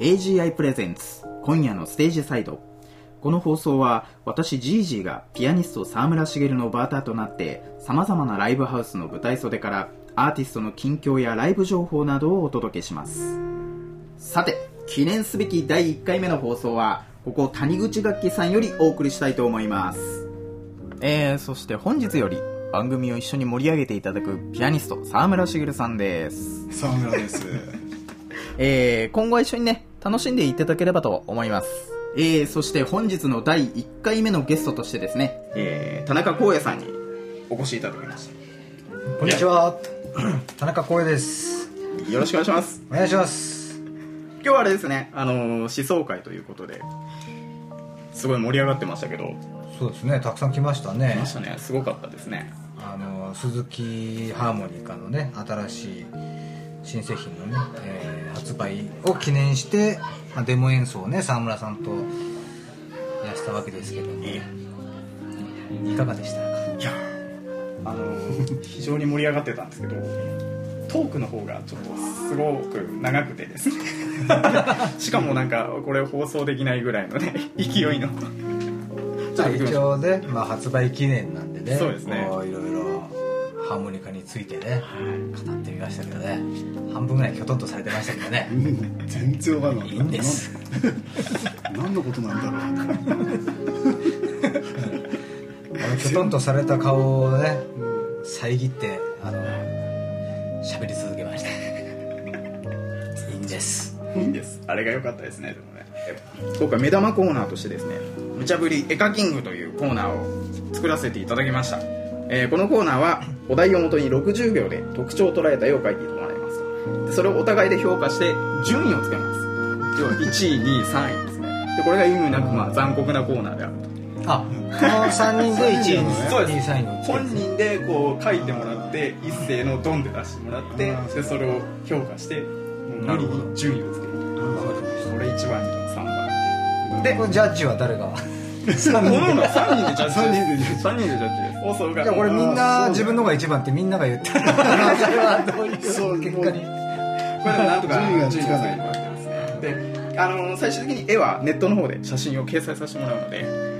AGI プレゼンツ今夜のステージサイド。この放送は私ジージーがピアニスト沢村茂のバーターとなって様々なライブハウスの舞台袖からアーティストの近況やライブ情報などをお届けします。さて記念すべき第1回目の放送はここ谷口楽器さんよりお送りしたいと思います。えー、そして本日より番組を一緒に盛り上げていただくピアニスト沢村茂さんです。沢村です。えー、今後は一緒にね楽しんでいただければと思います。えー、そして本日の第1回目のゲストとしてですね、えー、田中光也さんにお越しいただきましこんにちは。田中光也です。たよろしくお願いします。お願いします。今日はあれですねあのー思想会ということですごい盛り上がってましたけど。そうですねたくさん来ました来ねましたね。すごかったですね。あの鈴木ハーモニカのね新しい新製品のね、えー発売を記念して、まあ、デモ演奏をね沢村さんとやらしたわけですけども。えい。かがでしたか？いやあのー非常に盛り上がってたんですけどトークの方がちょっとすごく長くてですね。しかもなんかこれ放送できないぐらいのね勢いの。一応ね、まあ、発売記念なんでね。そうですね。いろいろハーモニカについてね語ってみましたけどね。半分ぐらいきょとんとされてましたけどね。全然わかんないいいんです。な何 のことなんだろう。あのきょとんとされた顔をね遮ってあの喋り続けました。いいんです。いいんです。あれが良かったですねでもね。え今回目玉コーナーとしてですね「無茶ぶり絵描キング」というコーナーを作らせていただきました、えーこのコーナーはお題をもとに60秒で特徴を捉えた絵を描いてもらいます。でそれをお互いで評価して順位をつけます。要は1位2位3位ですね。でこれが意味なくまあ残酷なコーナーであると。あこの3人で1位。にそうです。2位3位をつけ本人でこう書いてもらって一斉のドンで出してもらってでそれを評価して無理に順位をつける。これ1番2番3番でジャッジは誰が？3人で3人でジャッジです。三人でジャッジ3人でジャッジです。放送がいやこれみんな自分のが1番ってみんなが言ってるそれはどういうそう結果にこれでもなんとか順位がつかないであの最終的に絵はネットの方で写真を掲載させてもらうので。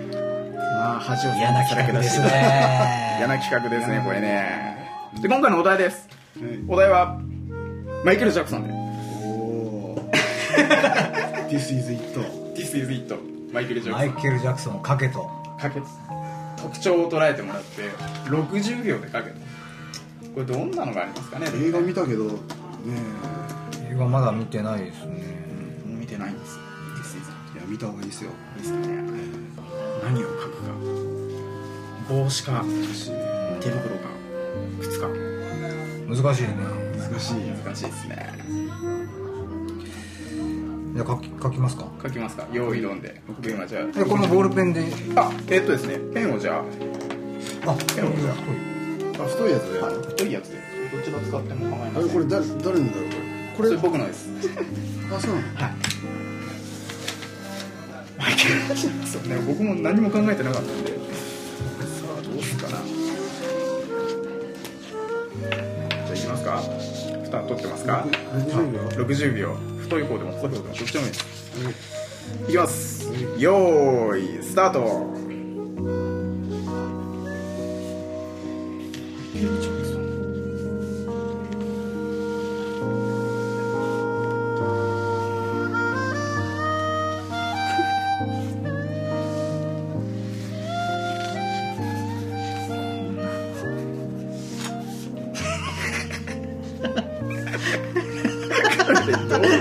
まあ恥を嫌な企画ですね。嫌な企画ですねこれね。で今回のお題です。はいお題はマイケル・ジャクソンで。おお This is it This is it マイケル・ジャクソン。マイケル・ジャクソンかけと。かけ特徴を捉えてもらって60秒でかけてこれどんなのがありますかね映画見たけどね映画まだ見てないですね。見てないんです。いや見た方がいいですよ。いいですかね何を書くか。帽子か手袋か靴か。難しいね。難しい。難しいですねじゃあ書き書きますか？書きますか？用意どんで。僕今じゃでこのボールペンで。ああえっとですねペンをじゃあ。あペンを。じゃあ太いやつで、あはい。太いやつで。どちら使っても構いあません。れこれ誰誰のだろうここれ？僕のです。れ あそうなの？はい。ね僕も何も考えてなかったんで。さあどうすかな。じゃあいきますか？蓋取ってますか？60秒。60秒太い方でも細い方でもどっちでもいいです。いきます。よーいスタートよさけよ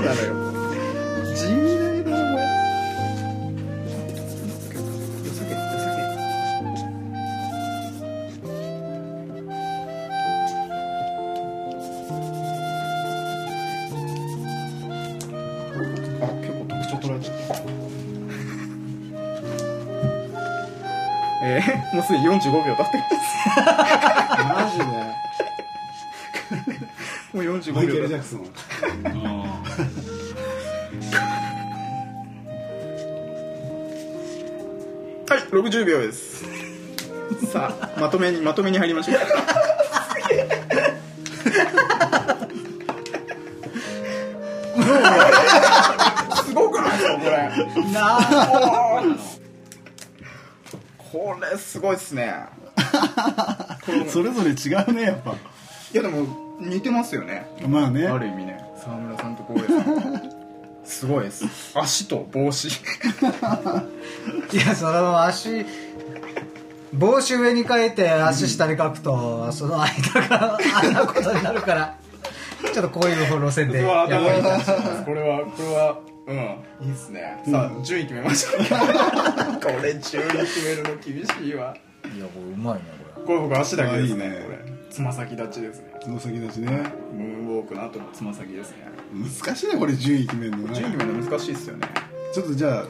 さけあ結構特徴捉えちゃったえー、もうすでに45秒経ってマジでもう45秒マイケル・ジャクソン。はい60秒です。さあまとめにまとめに入りましょうすこれ。なあ。これすごいっすね。それぞれ違うねやっぱ。いやでも似てますよね。まあね。ある意味ね。沢村さんと光栄さん。すごいです。足と帽子。いやその足帽子上に変えて足下に書くと、その間があんなことになるから。ちょっとこういう路線でや頭に出してますこれはこれはうん。いいっすね、さあ順位決めましょう。これ順位決めるの厳しいわ。いやこれうまいねここれ僕足だけですね。これつま先立ちですね。つま先立ちね。ムーンウォークの後のつま先ですね。難しいねこれ順位決めるのね。順位決めるの難しいっすよね。ちょっとじゃあ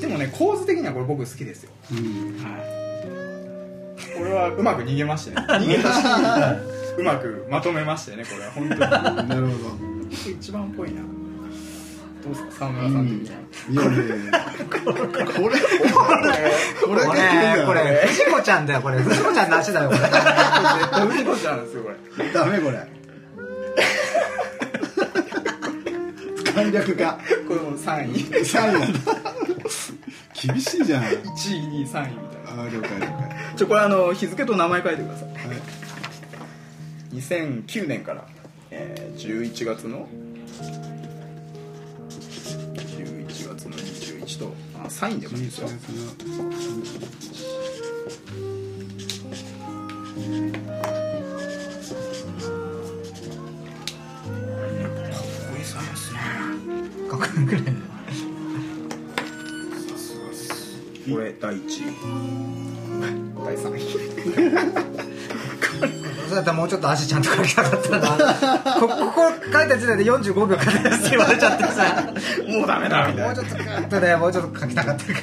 でもね構図的にはこれ僕好きですよ。うん。はい。これはうまく逃げましてね。逃げたし うまくまとめましてねこれは本当に。なるほ一番っぽいなどうですか？沢村さん。的にいやいやいや。これこれこれれこれこれ。藤子ちゃんだよこれ。藤子ちゃんの足だよこれ。絶対藤子ちゃんですよこれダメこれ。簡略化これもう3位。3位。厳しいじゃん。1位2位3位みたいな。あー了解了解。ちょこれあの日付と名前書いてください。はい。2009年から、えー、11月のあサインでもいいですよ。かっこいいサインですねかっこよくないこれ第1 位第3位そうだったらもうちょっと足ちゃんと描きたかったな。こ ここ書いた時点で45秒かかるって言われちゃってさもうダメだみたいな。もうちょっとカットでもうちょっと描きたかったけど。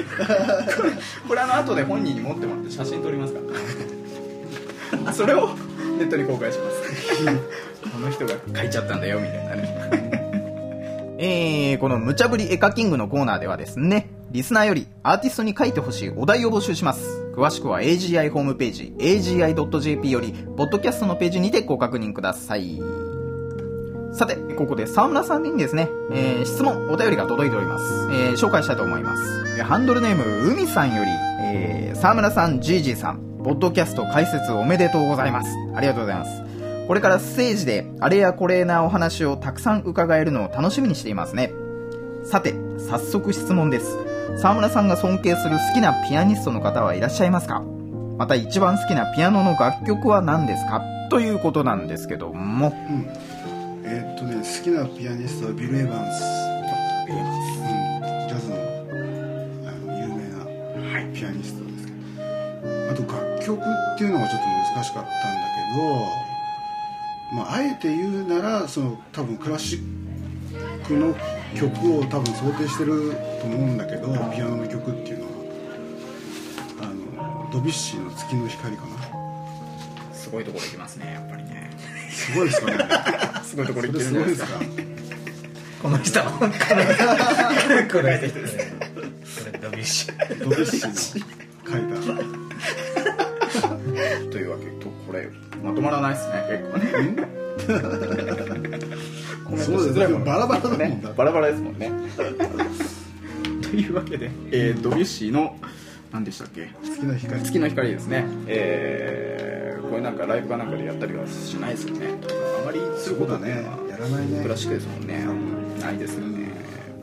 これあの後で本人に持ってもらって写真撮りますか？らそれをネットに公開します。この人が書いちゃったんだよみたいなね。えー、この無茶ぶり絵描キングのコーナーではですねリスナーよりアーティストに書いてほしいお題を募集します詳しくは AGI ホームページ AGI.jp よりポッドキャストのページにてご確認くださいさて、ここで沢村さんにですね、えー質問、お便りが届いております。えー紹介したいと思います。ハンドルネーム、海さんより、えー沢村さん、ジージーさん、ポッドキャスト開設おめでとうございます。ありがとうございます。これからステージで、あれやこれなお話をたくさん伺えるのを楽しみにしていますね。さて、早速質問です。沢村さんが尊敬する好きなピアニストの方はいらっしゃいますか？また一番好きなピアノの楽曲は何ですか？ということなんですけども。うん。えーっとね好きなピアニストはビル・エヴァンス、うん、ジャズのあの有名なピアニストですけど、あと楽曲っていうのがちょっと難しかったんだけど、まあ、あえて言うならその多分クラシックの曲を多分想定してると思うんだけどピアノの曲っていうのはあのドビュッシーの「月の光」かな。すごいところ行きますね、やっぱりね。すごいですかね。すごいところそ行ってるんですか？れすごいですか？この人これこれこれドビュッシー。ドビュッシーの書いた。というわけと、これ、まとまらないですね、結構ね。づらいもんバラバラだもんねバラバラですもんね。というわけで、えードビュッシーの、何でしたっけ？月の光月の光ですね。えー、これなんかライブかなんかでやったりはしないですよね。あまりすることっていうのは、やらないねクラシックですもんね。ないですよね。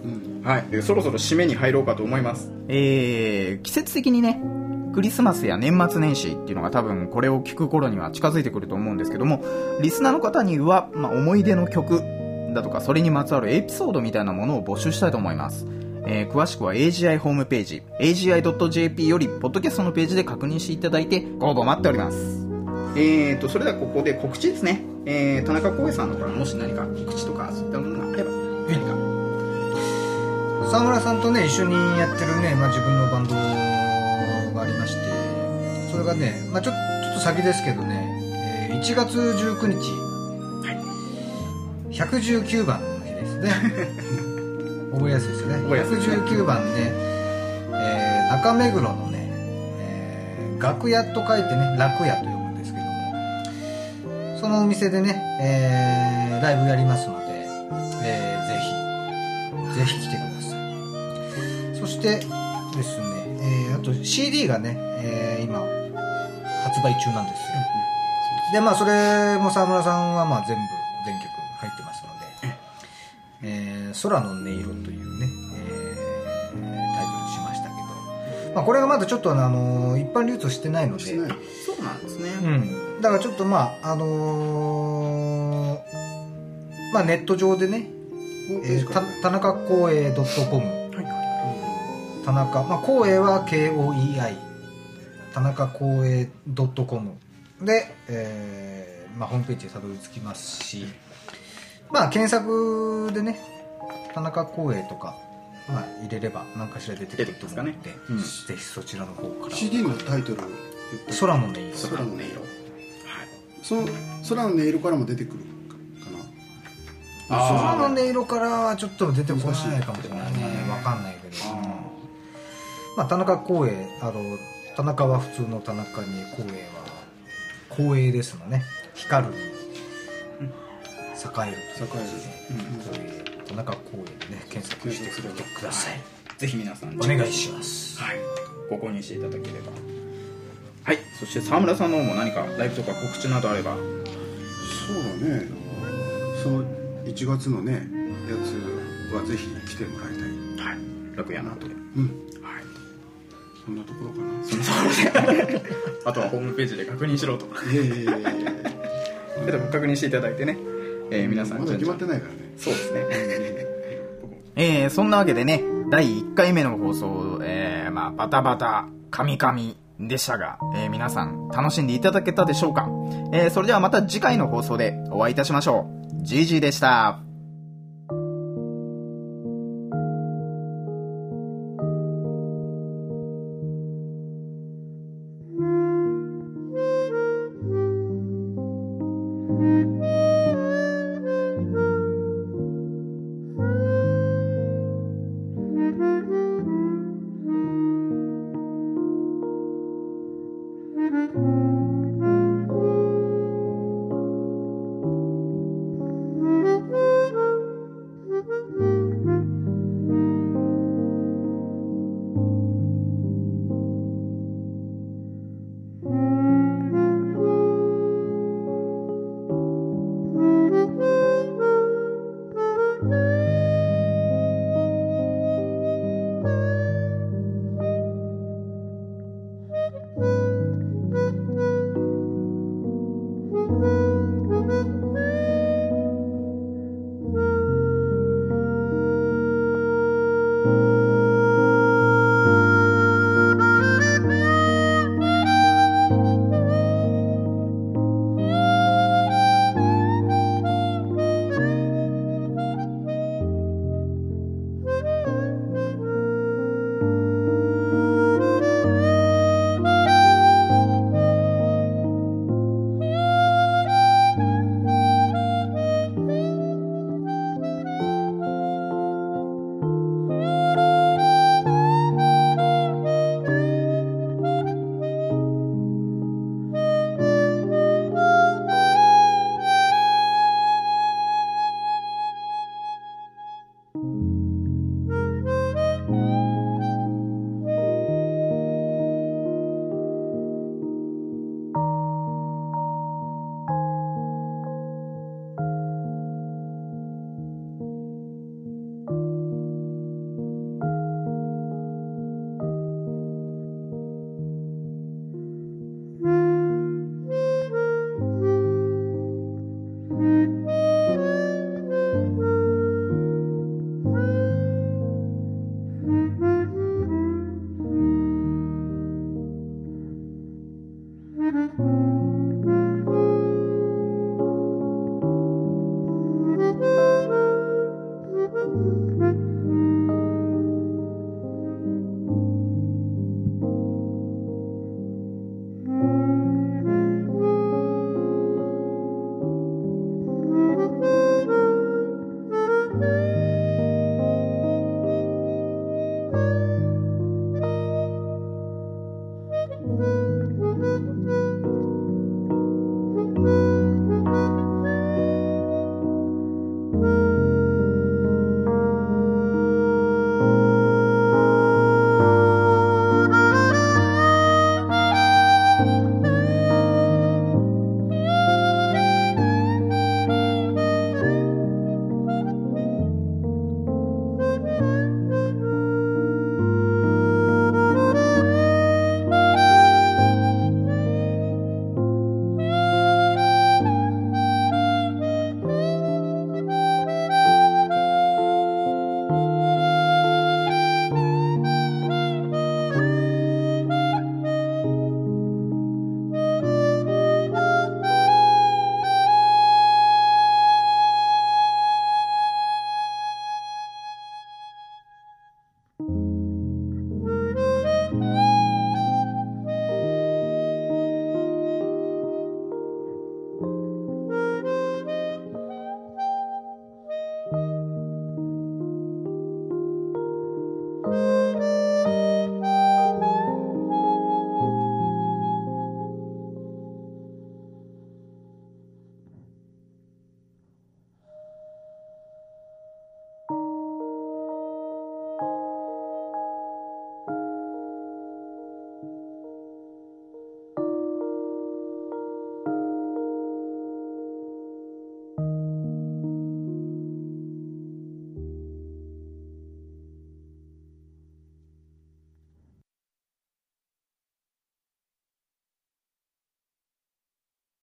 うんはい、でそろそろ締めに入ろうかと思います。えー、季節的にね、クリスマスや年末年始っていうのが多分これを聞く頃には近づいてくると思うんですけども、リスナーの方には、まあ、思い出の曲だとか、それにまつわるエピソードみたいなものを募集したいと思います。えー詳しくは AGI ホームページ、AGI.jp より、ポッドキャストのページで確認していただいて、ご応募待っております。えーと、それではここで告知ですね。えー、田中光栄さんのからもし何か告知とか、そういったものがあれば、何か。沢村さんとね一緒にやってるね、まあ、自分のバンドがありましてそれがね、まあ、ちょちょっと先ですけどね、えー1月19日、119番の日ですね。覚えやすいですよね。覚えやすいですね119えー中目黒のね、えー楽屋と書いてね楽屋と呼ぶんですけどもそのお店でね、えーライブやりますので、えーぜひぜひ来てください。してですね、えーあと CD がね、えー今発売中なんですよ。でまあそれも沢村さんはまあ全部えー空の音色」というね、えータイトルにしましたけど、まあ、これがまだちょっとあの一般流通してないので。そうなんですね、うん、だからちょっとまああのーまあネット上でね、えー、た田中光栄 .com はいは田中、まあ、光栄は KOEI 田中光栄 .com で、えーまあ、ホームページでたどり着きますし。まあ検索でね田中光栄とか、まあ、入れれば何かしら出てくると思うのでうん。ぜひそちらの方から。CD のタイトル空の音色。い空の音色。はい。その空の音色からも出てくるかな。空の音色からはちょっと出てこないかもしれないね。ね。わかんないけど。まあ田中光栄あの田中は普通の田中に光栄は光栄ですのね。光るに栄えるという栄光栄田中光栄でね検索してくれてください。ぜひ皆さんお願いします。はい。ご購入していただければ。はい。そして沢村さんの方も何かライブとか告知などあれば。そうだね。その1月のねやつはぜひ来てもらいたい。はい。楽屋の後で。うん。はい。そんなところかな。あとはホームページで確認しろと。いやいやいやいや。確認していただいてね、えー皆さんまだ決まってないからねそうですね。えー、そんなわけでね第1回目の放送、えー、まあバタバタカミカミでしたが、えー皆さん楽しんでいただけたでしょうか、えーそれではまた次回の放送でお会いいたしましょう。GG でした「